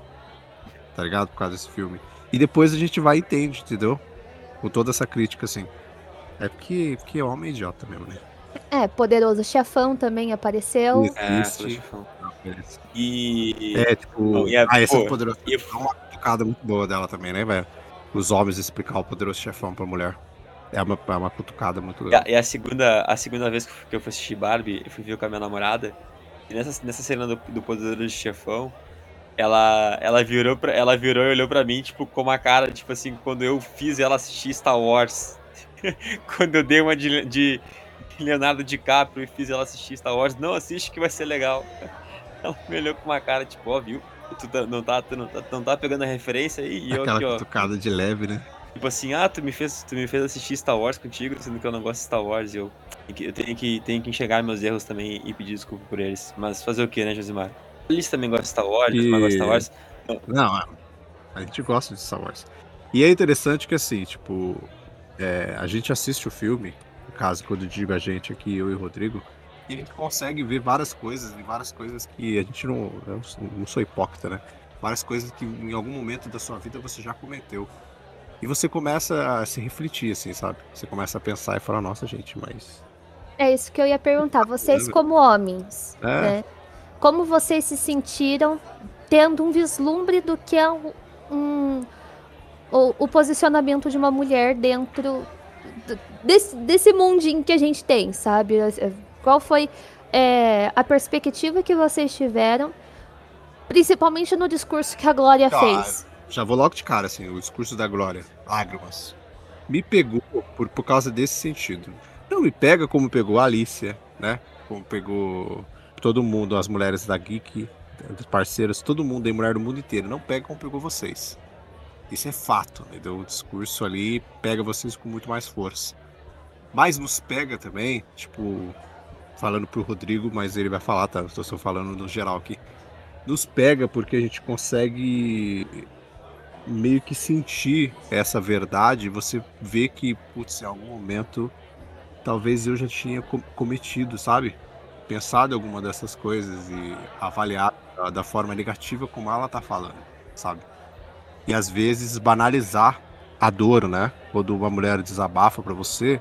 Tá ligado? Por causa desse filme. E depois a gente vai e entende, entendeu? Com toda essa crítica, assim. É porque, porque é homem idiota mesmo, né? É, Poderoso Chefão também apareceu. Isso. É, foi chefão. E. É, tipo. Não, e a- ah, essa pô, é poderosa. e- É uma cutucada muito boa dela também, né, velho? Os homens explicar o poderoso chefão pra mulher. É uma, é uma cutucada muito E legal. a, e a segunda, a segunda vez que eu fui- que eu fui assistir Barbie, eu fui ver com a minha namorada. E nessa, nessa cena do, do Poderoso Chefão, ela, ela, virou pra, ela virou e olhou pra mim, tipo, com uma cara, tipo assim, quando eu fiz ela assistir Star Wars. <laughs> quando eu dei uma de, de <laughs> Leonardo DiCaprio e fiz ela assistir Star Wars, não assiste que vai ser legal. <laughs> Ela me olhou com uma cara, tipo, ó, viu? Tu tá- não, tá, tu não, tá, não tá pegando a referência aí? E eu Aquela aqui, cutucada de leve, né? Tipo assim, ah, tu me fez, tu me fez assistir Star Wars contigo, sendo que eu não gosto de Star Wars e eu, tenho que- eu tenho que, tenho que enxergar meus erros também e pedir desculpa por eles. Mas fazer o que, né, Josimar? Eles também gostam de Star Wars, Josimar gosta de Star Wars. Não, é. a gente gosta de Star Wars. E é interessante que, assim, tipo, é, a gente assiste o filme, no caso, quando eu digo a gente aqui, eu e o Rodrigo, e a gente consegue ver várias coisas, e várias coisas que a gente não. Eu não sou hipócrita, né? Várias coisas que em algum momento da sua vida você já cometeu. E você começa a se refletir, assim, sabe? Você começa a pensar e falar, nossa, gente, mas. É isso que eu ia perguntar. Vocês, como homens, É. né? Como vocês se sentiram tendo um vislumbre do que é um, um- o, o posicionamento de uma mulher dentro desse, desse mundinho que a gente tem, sabe? Qual foi é, a perspectiva que vocês tiveram, principalmente no discurso que a Glória Tá. fez? Já vou logo de cara, assim, o discurso da Glória, lágrimas. Me pegou por, por causa desse sentido. Não me pega como pegou a Alicia, né? Como pegou todo mundo, as mulheres da Geek, os parceiros, todo mundo aí, mulher do mundo inteiro. Não pega como pegou vocês. Isso é fato, entendeu? O discurso ali pega vocês com muito mais força. Mas nos pega também, tipo, falando pro Rodrigo, mas ele vai falar, tá? Tô só falando no geral aqui. Nos pega porque a gente consegue meio que sentir essa verdade, você vê que, putz, em algum momento talvez eu já tinha com- cometido, sabe? Pensado alguma dessas coisas e avaliado da forma negativa como ela tá falando, sabe? E às vezes banalizar a dor, né? Quando uma mulher desabafa pra você,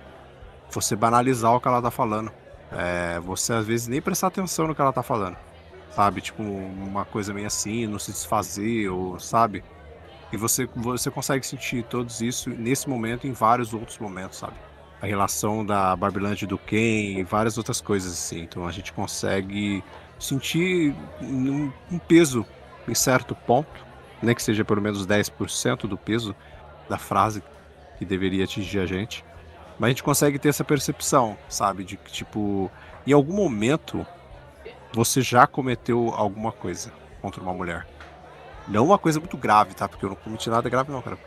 você banalizar o que ela tá falando. É, você às vezes nem prestar atenção no que ela tá falando, sabe? Tipo, uma coisa meio assim, não se desfazer, ou sabe? E você, você consegue sentir todos isso nesse momento e em vários outros momentos, sabe? A relação da Barbilândia do Ken e várias outras coisas assim. Então a gente consegue sentir um peso em certo ponto, nem que seja pelo menos 10% do peso da frase que deveria atingir a gente. Mas a gente consegue ter essa percepção, sabe? De que, tipo, em algum momento você já cometeu alguma coisa contra uma mulher. Não uma coisa muito grave, tá? Porque eu não cometi nada grave, não, cara.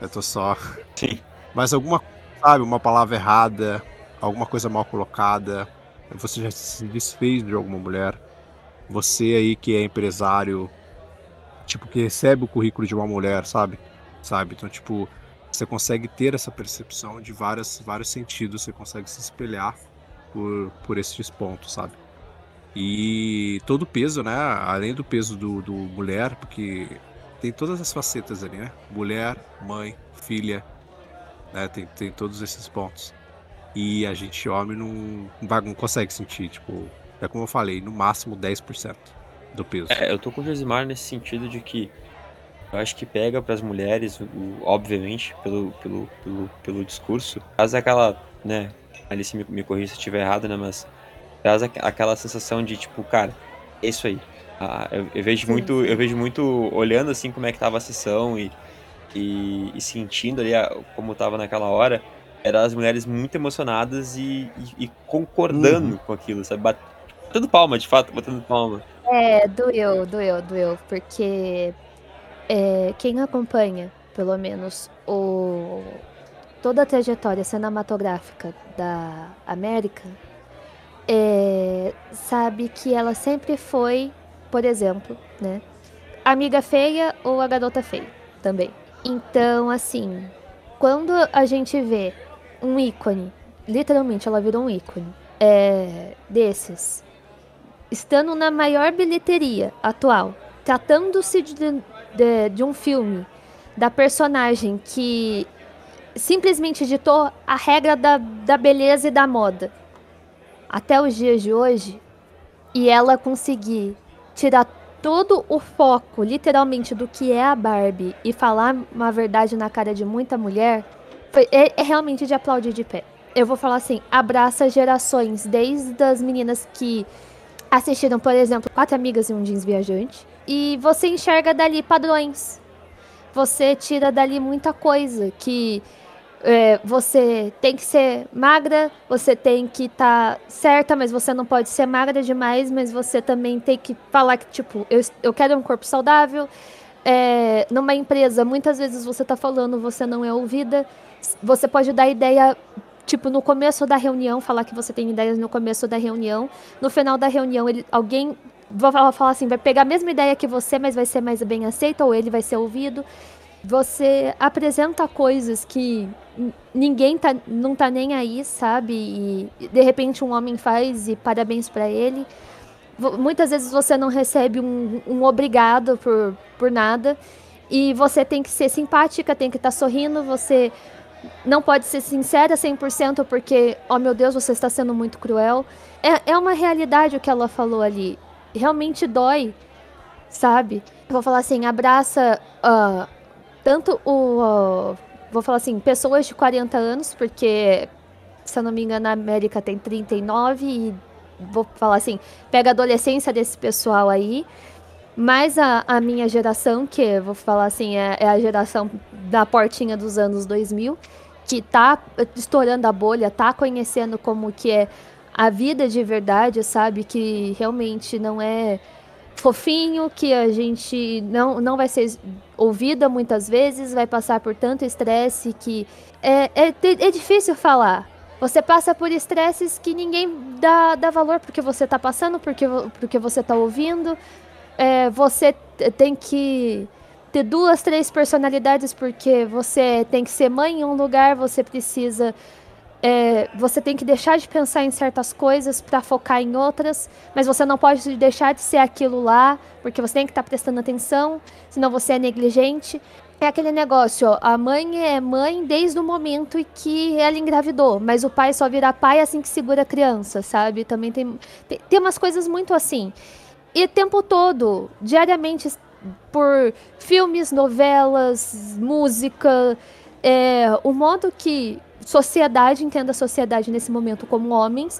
Eu tô só. <laughs> Sim. Mas alguma, sabe, uma palavra errada, alguma coisa mal colocada. Você já se desfez de alguma mulher. Você aí que é empresário, tipo, que recebe o currículo de uma mulher, sabe? Sabe? Então, tipo, você consegue ter essa percepção de várias, vários sentidos, você consegue se espelhar por, por esses pontos, sabe? E todo o peso, né? Além do peso do, do mulher, porque tem todas as facetas ali, né? Mulher, mãe, filha, né? Tem, tem todos esses pontos. E a gente, homem, não, não, consegue sentir, tipo, é como eu falei, no máximo 10% do peso. É, eu tô com o Josimar nesse sentido de que eu acho que pega pras mulheres, o- obviamente, pelo, pelo, pelo, pelo discurso. Traz aquela, né, Alice me, me corrija se eu estiver errado, né, mas traz aqu- aquela sensação de tipo, cara, é isso aí. Ah, eu, eu vejo Sim, muito, eu vejo muito olhando assim como é que tava a sessão e, e, e sentindo ali a- como tava naquela hora, eram as mulheres muito emocionadas e, e- e concordando Uhum. com aquilo, sabe? Bat- Batendo palma, de fato, batendo palma. É, doeu, doeu, doeu, porque é, quem acompanha, pelo menos, o, toda a trajetória cinematográfica da América, é, sabe que ela sempre foi, por exemplo, né, amiga feia ou a garota feia também. Então, assim, quando a gente vê um ícone, literalmente ela virou um ícone, é, desses, estando na maior bilheteria atual, tratando-se de, de, de um filme da personagem que simplesmente ditou a regra da, da beleza e da moda até os dias de hoje e ela conseguir tirar todo o foco, literalmente, do que é a Barbie e falar uma verdade na cara de muita mulher, foi, é, é realmente de aplaudir de pé. Eu vou falar assim, abraça gerações, desde as meninas que assistiram, por exemplo, Quatro Amigas e um Jeans Viajante, e você enxerga dali padrões. Você tira dali muita coisa que é, você tem que ser magra, você tem que estar tá certa, mas você não pode ser magra demais, mas você também tem que falar que, tipo, eu, eu quero um corpo saudável. É, numa empresa, muitas vezes você está falando, você não é ouvida. Você pode dar ideia, tipo, no começo da reunião, falar que você tem ideias no começo da reunião. No final da reunião, ele, alguém vai falar assim, vai pegar a mesma ideia que você, mas vai ser mais bem aceito, ou ele vai ser ouvido. Você apresenta coisas que ninguém tá, não tá nem aí, sabe? E de repente um homem faz e parabéns para ele. Muitas vezes você não recebe um, um, obrigado por, por nada. E você tem que ser simpática, tem que estar tá sorrindo, você não pode ser sincera 100% porque, oh meu Deus, você está sendo muito cruel. É, é uma realidade o que ela falou ali. Realmente dói, sabe? Eu vou falar assim, abraça uh, tanto o uh, vou falar assim, pessoas de 40 anos, porque, se eu não me engano, a América tem 39 e vou falar assim, pega a adolescência desse pessoal aí, mais a, a minha geração, que vou falar assim, é, é, a geração da portinha dos anos 2000, que tá estourando a bolha, tá conhecendo como que é a vida de verdade, sabe? Que realmente não é fofinho, que a gente não, não vai ser ouvida muitas vezes, vai passar por tanto estresse que é, é, é difícil falar. Você passa por estresses que ninguém dá, dá valor porque você está passando, porque, porque você está ouvindo. É, você tem que ter duas, três personalidades porque você tem que ser mãe em um lugar, você precisa é, você tem que deixar de pensar em certas coisas para focar em outras, mas você não pode deixar de ser aquilo lá, porque você tem que estar tá prestando atenção, senão você é negligente. É aquele negócio, ó, a mãe é mãe desde o momento em que ela engravidou, mas o pai só vira pai assim que segura a criança, sabe? Também tem, tem, tem umas coisas muito assim. E tempo todo, diariamente, por filmes, novelas, música, é, o modo que sociedade, entenda a sociedade nesse momento como homens,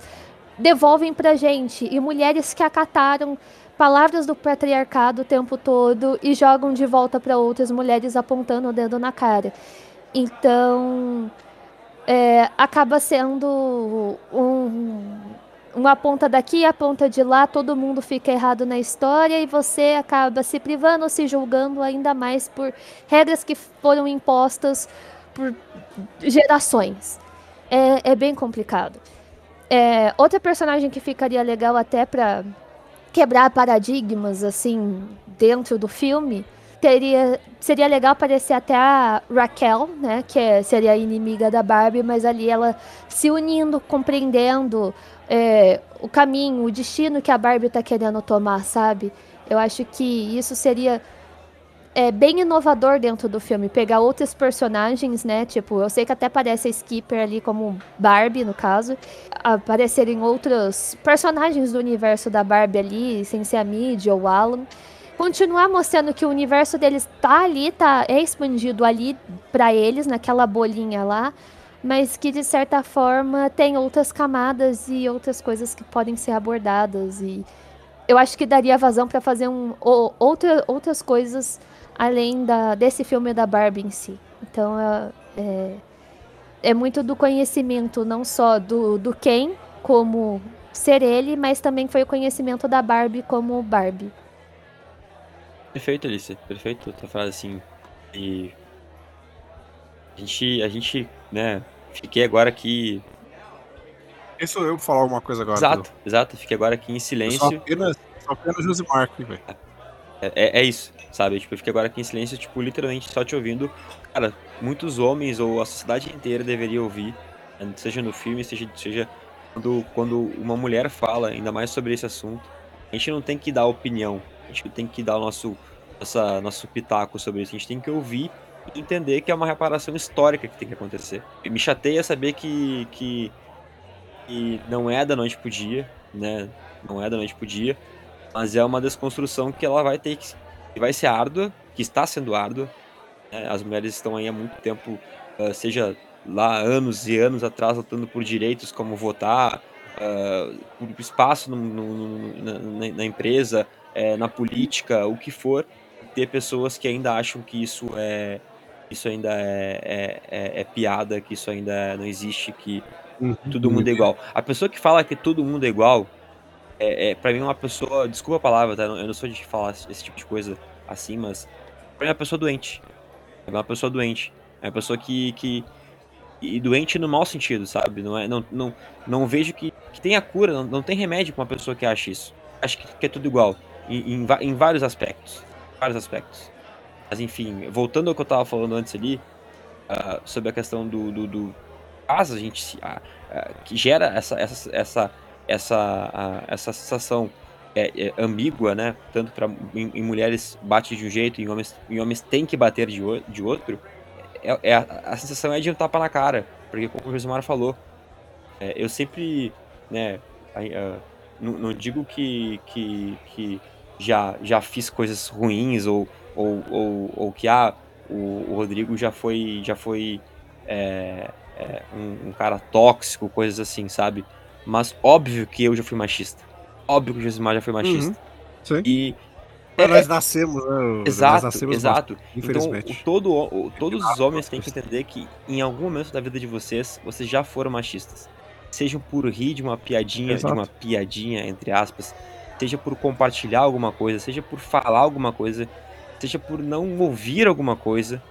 devolvem pra gente. E mulheres que acataram palavras do patriarcado o tempo todo e jogam de volta para outras mulheres apontando o dedo na cara. Então, é, acaba sendo um, uma ponta daqui, a ponta de lá, todo mundo fica errado na história e você acaba se privando, se julgando ainda mais por regras que foram impostas por gerações. É, é bem complicado. É, outra personagem que ficaria legal até para quebrar paradigmas assim dentro do filme teria seria legal aparecer até a Raquel, né, que é, seria a inimiga da Barbie, mas ali ela se unindo, compreendendo é, o caminho, o destino que a Barbie está querendo tomar, sabe? Eu acho que isso seria é bem inovador dentro do filme, pegar outros personagens, né? Tipo, eu sei que até aparece a Skipper ali como Barbie, no caso. Aparecerem outros personagens do universo da Barbie ali, sem ser a Mid ou Alan. Continuar mostrando que o universo deles tá ali, tá, é expandido ali para eles, naquela bolinha lá. Mas que de certa forma tem outras camadas e outras coisas que podem ser abordadas. E eu acho que daria vazão para fazer um, ou, outra, outras coisas além da, desse filme da Barbie em si. Então é, é, é muito do conhecimento não só do, do Ken como ser ele, mas também foi o conhecimento da Barbie como Barbie. Perfeito, Alice. Perfeito. Tá falando assim. E a gente, a gente, né, fiquei agora aqui. Isso eu vou falar alguma coisa agora. Exato, exato. Fiquei agora aqui em silêncio. só apenas, só apenas Josimar aqui, velho. É, é, é, isso sabe? Tipo, eu fiquei agora aqui em silêncio, tipo, literalmente só te ouvindo. Cara, muitos homens ou a sociedade inteira deveria ouvir, seja no filme, seja, seja quando, quando uma mulher fala, ainda mais sobre esse assunto. A gente não tem que dar opinião, a gente tem que dar o nosso, nossa, nosso pitaco sobre isso, a gente tem que ouvir entender que é uma reparação histórica que tem que acontecer. E me chateia saber que, que, que não é da noite pro dia, né? Não é da noite pro dia, mas é uma desconstrução que ela vai ter que, que vai ser árdua, que está sendo árdua. Né? As mulheres estão aí há muito tempo, uh, seja lá anos e anos atrás lutando por direitos como votar, uh, por espaço no, no, na, na, empresa, é, na política, o que for, ter pessoas que ainda acham que isso é isso ainda é, é, é, é piada, que isso ainda não existe, que uhum. todo mundo é igual. A pessoa que fala que todo mundo é igual, é, é para mim é uma pessoa, desculpa a palavra, tá? Eu não sou de falar esse tipo de coisa assim, mas pra mim é uma pessoa doente. É uma pessoa doente. É uma pessoa que, que e doente no mau sentido, sabe? Não, é, não, não, não vejo que, que tenha cura, não, não tem remédio pra uma pessoa que acha isso. Acho que, que é tudo igual, em, em, em, vários aspectos. Vários aspectos. Mas enfim, voltando ao que eu tava falando antes ali, uh, sobre a questão do, do, do a gente uh, uh, que gera essa, essa, essa, essa, essa sensação é, é, ambígua, né? Tanto para em, em, mulheres bate de um jeito, em homens, em homens tem que bater de, de outro é, é a, a, sensação é de um tapa na cara, porque como o Josimar falou, é, eu sempre, né, não, digo que, que, que já, já fiz coisas ruins ou, ou, ou, ou que ah, o, o, Rodrigo já foi, já foi é, é, um, um, cara tóxico, coisas assim, sabe? Mas óbvio que eu já fui machista. Óbvio que o Josimar já foi machista. Uhum. Sim. E é, nós nascemos, né? Exato, nós nascemos exato. Infelizmente. Então, todo, o, todos os homens têm que entender que em algum momento da vida de vocês, vocês já foram machistas. Sejam por rir de uma piadinha, exato. de uma piadinha, entre aspas, seja por compartilhar alguma coisa, seja por falar alguma coisa, seja por não ouvir alguma coisa.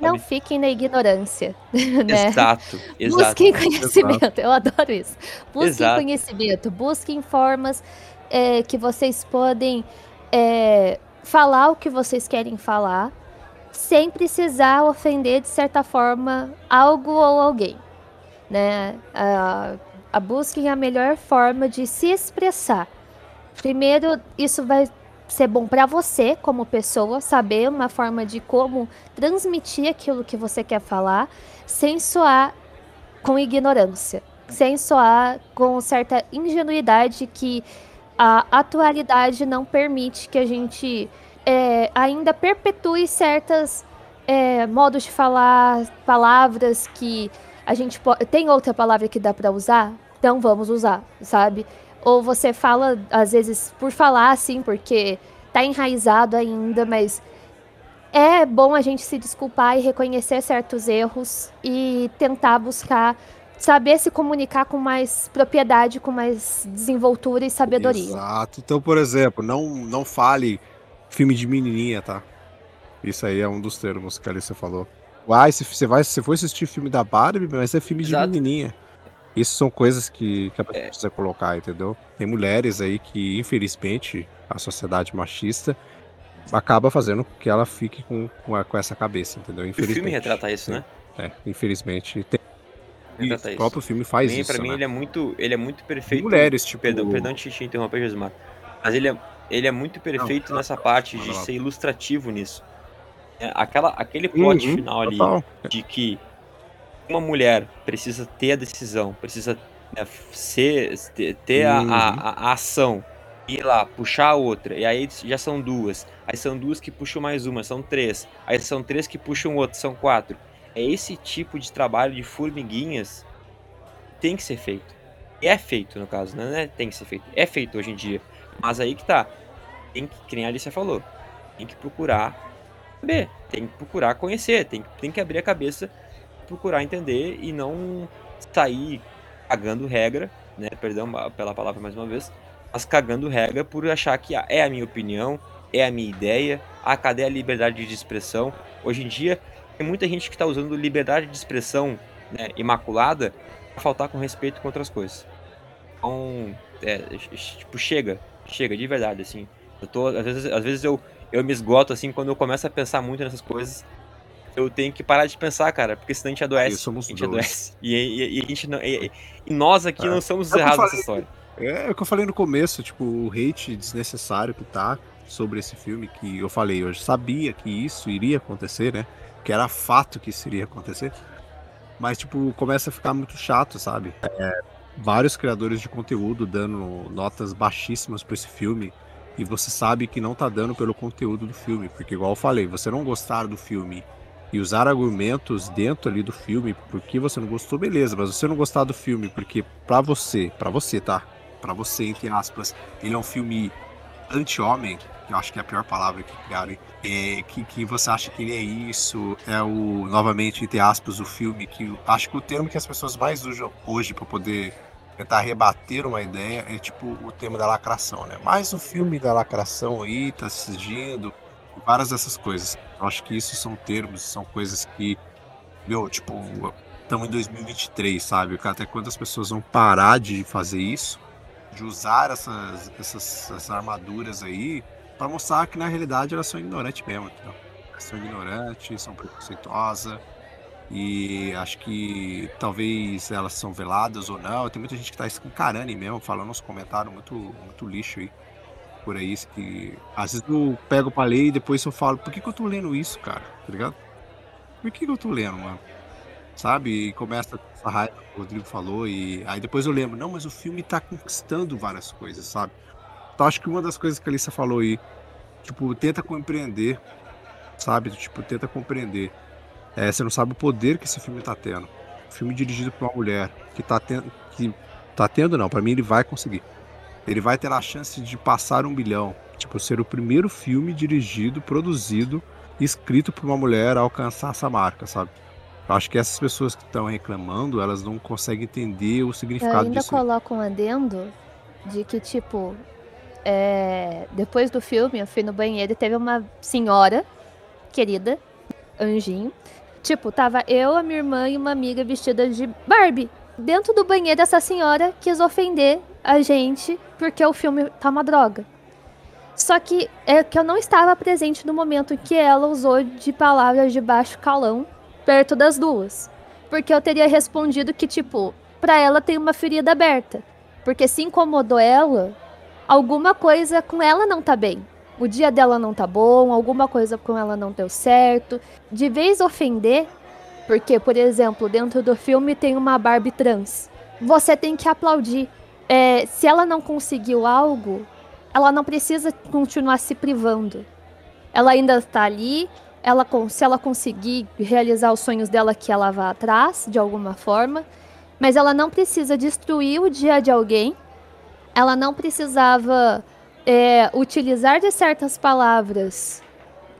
Não sabe? fiquem na ignorância. <laughs> Né? Exato, exato. Busquem conhecimento, exato. eu adoro isso. Busquem exato. conhecimento, busquem formas é, que vocês podem é, falar o que vocês querem falar, sem precisar ofender de certa forma algo ou alguém, né? A, a busquem a melhor forma de se expressar. Primeiro, isso vai ser bom para você como pessoa, saber uma forma de como transmitir aquilo que você quer falar, sem soar com ignorância, sem soar com certa ingenuidade que a atualidade não permite que a gente é, ainda perpetue certas é, modos de falar, palavras que a gente pode. Tem outra palavra que dá para usar? Então vamos usar, sabe? Ou você fala, às vezes, por falar assim, porque tá enraizado ainda, mas é bom a gente se desculpar e reconhecer certos erros e tentar buscar saber se comunicar com mais propriedade, com mais desenvoltura e sabedoria. Exato. Então, por exemplo, não, não fale filme de menininha, tá? Isso aí é um dos termos que a Alice falou. Uai, se você vai, se for assistir filme da Barbie, mas é filme Exato. de menininha. Isso são coisas que, que a pessoa é. precisa colocar, entendeu? Tem mulheres aí que, infelizmente, a sociedade machista acaba fazendo com que ela fique com, com, a, com essa cabeça, entendeu? Infelizmente. O filme retrata isso, né? É, infelizmente. Tem, o próprio filme faz mim, isso. Pra mim, né? ele é muito, ele é muito perfeito. Mulheres, tipo. Perdão, perdão te, te interromper, Josimar. Mas ele é, ele é muito perfeito não, nessa parte de ser ilustrativo nisso. É, aquela, aquele plot uhum, final ali total. de que uma mulher precisa ter a decisão, precisa né, ser, ter, ter uhum. a, a, a, ação, ir lá, puxar a outra, e aí já são duas. Aí são duas que puxam mais uma, são três. Aí são três que puxam outra, são quatro. É esse tipo de trabalho de formiguinhas tem que ser feito. E é feito, no caso, não é tem que ser feito. É feito hoje em dia. Mas aí que tá. Tem que, que nem a Alicia falou, tem que procurar saber, tem que procurar conhecer, tem, tem que abrir a cabeça, procurar entender e não sair cagando regra, né? Perdão pela palavra mais uma vez, mas cagando regra por achar que ah, é a minha opinião, é a minha ideia, ah, cadê a liberdade de expressão? Hoje em dia tem muita gente que está usando liberdade de expressão né, imaculada para faltar com respeito com outras coisas. Então, é, tipo, chega, chega, de verdade, assim. Eu tô, às vezes, às vezes eu, eu me esgoto, assim, quando eu começo a pensar muito nessas coisas, eu tenho que parar de pensar, cara, porque senão a gente adoece. Somos a gente dois. adoece. <laughs> E, e, e, a gente não, e, e nós aqui é. não somos é errados nessa história. É, é o que eu falei no começo, tipo, o hate desnecessário que tá sobre esse filme, que eu falei, eu sabia que isso iria acontecer, né? que era fato que isso iria acontecer. Mas, tipo, começa a ficar muito chato, sabe? É, vários criadores de conteúdo dando notas baixíssimas para esse filme. E você sabe que não tá dando pelo conteúdo do filme. Porque, igual eu falei, você não gostar do filme e usar argumentos dentro ali do filme porque você não gostou, beleza. Mas você não gostar do filme porque, pra você, pra você, tá? Pra você, entre aspas, ele é um filme anti-homem, eu acho que é a pior palavra que criaram, é, que, que você acha que ele é isso, é o, novamente, entre aspas, o filme que, acho que o termo que as pessoas mais usam hoje para poder tentar rebater uma ideia é tipo o tema da lacração, né? Mas o filme da lacração aí tá surgindo, várias dessas coisas. Eu acho que isso são termos, são coisas que, meu, tipo, estamos em 2023, sabe? Até quando as pessoas vão parar de fazer isso, de usar essas, essas, essas armaduras aí, para mostrar que na realidade elas são ignorantes mesmo. Entendeu? Elas são ignorantes, são preconceituosas. E acho que talvez elas são veladas ou não. Tem muita gente que tá escancarando mesmo, falando uns comentários muito, muito lixo aí. Por aí, que às vezes eu pego pra ler e depois eu falo, por que, que eu tô lendo isso, cara? Tá ligado? Por que, que eu tô lendo, mano? Sabe? E começa essa raiva que o Rodrigo falou, e aí depois eu lembro, não, mas o filme tá conquistando várias coisas, sabe? Então acho que uma das coisas que a Alissa falou aí, tipo, tenta compreender, sabe? Tipo, tenta compreender. É, você não sabe o poder que esse filme tá tendo. filme dirigido por uma mulher que tá tendo. Que tá tendo, não, para mim ele vai conseguir. Ele vai ter a chance de passar um bilhão. Tipo, ser o primeiro filme dirigido, produzido, escrito por uma mulher a alcançar essa marca, sabe? Eu acho que essas pessoas que estão reclamando, elas não conseguem entender o significado Eu ainda disso. coloco um adendo de que, tipo, é, depois do filme, eu fui no banheiro e teve uma senhora querida, anjinho. Tipo, tava eu, a minha irmã e uma amiga vestida de Barbie. Dentro do banheiro, essa senhora quis ofender a gente porque o filme tá uma droga. Só que é que eu não estava presente no momento que ela usou de palavras de baixo calão perto das duas. Porque eu teria respondido que, tipo, pra ela tem uma ferida aberta. Porque se incomodou ela, alguma coisa com ela não tá bem. O dia dela não tá bom, alguma coisa com ela não deu certo. De vez ofender, porque, por exemplo, dentro do filme tem uma Barbie trans. Você tem que aplaudir. É, se ela não conseguiu algo, ela não precisa continuar se privando. Ela ainda está ali, ela, se ela conseguir realizar os sonhos dela, que ela vá atrás, de alguma forma. Mas ela não precisa destruir o dia de alguém. Ela não precisava é, utilizar de certas palavras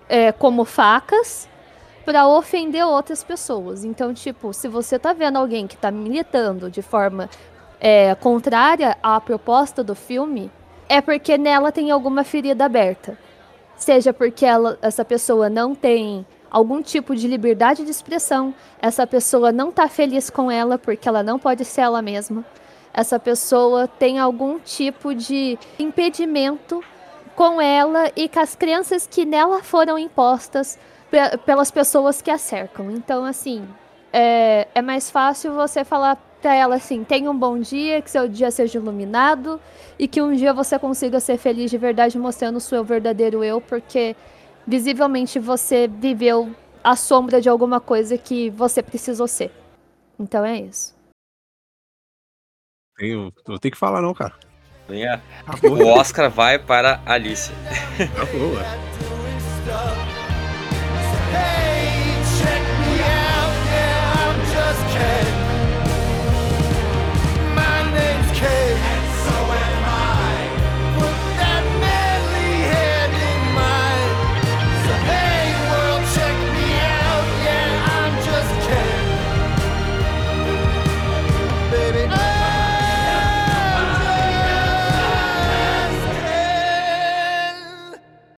é, como facas para ofender outras pessoas. Então, tipo, se você tá vendo alguém que tá militando de forma é, contrária à proposta do filme, é porque nela tem alguma ferida aberta. Seja porque ela, essa pessoa não tem algum tipo de liberdade de expressão, essa pessoa não tá feliz com ela porque ela não pode ser ela mesma, essa pessoa tem algum tipo de impedimento com ela e com as crenças que nela foram impostas pelas pessoas que a cercam. Então, assim, é, é mais fácil você falar para ela assim: tenha um bom dia, que seu dia seja iluminado e que um dia você consiga ser feliz de verdade, mostrando o seu verdadeiro eu, porque visivelmente você viveu a sombra de alguma coisa que você precisou ser. Então é isso. Tenho, não tem que falar, não, cara. Venha. O Oscar vai para Alice. Acabou.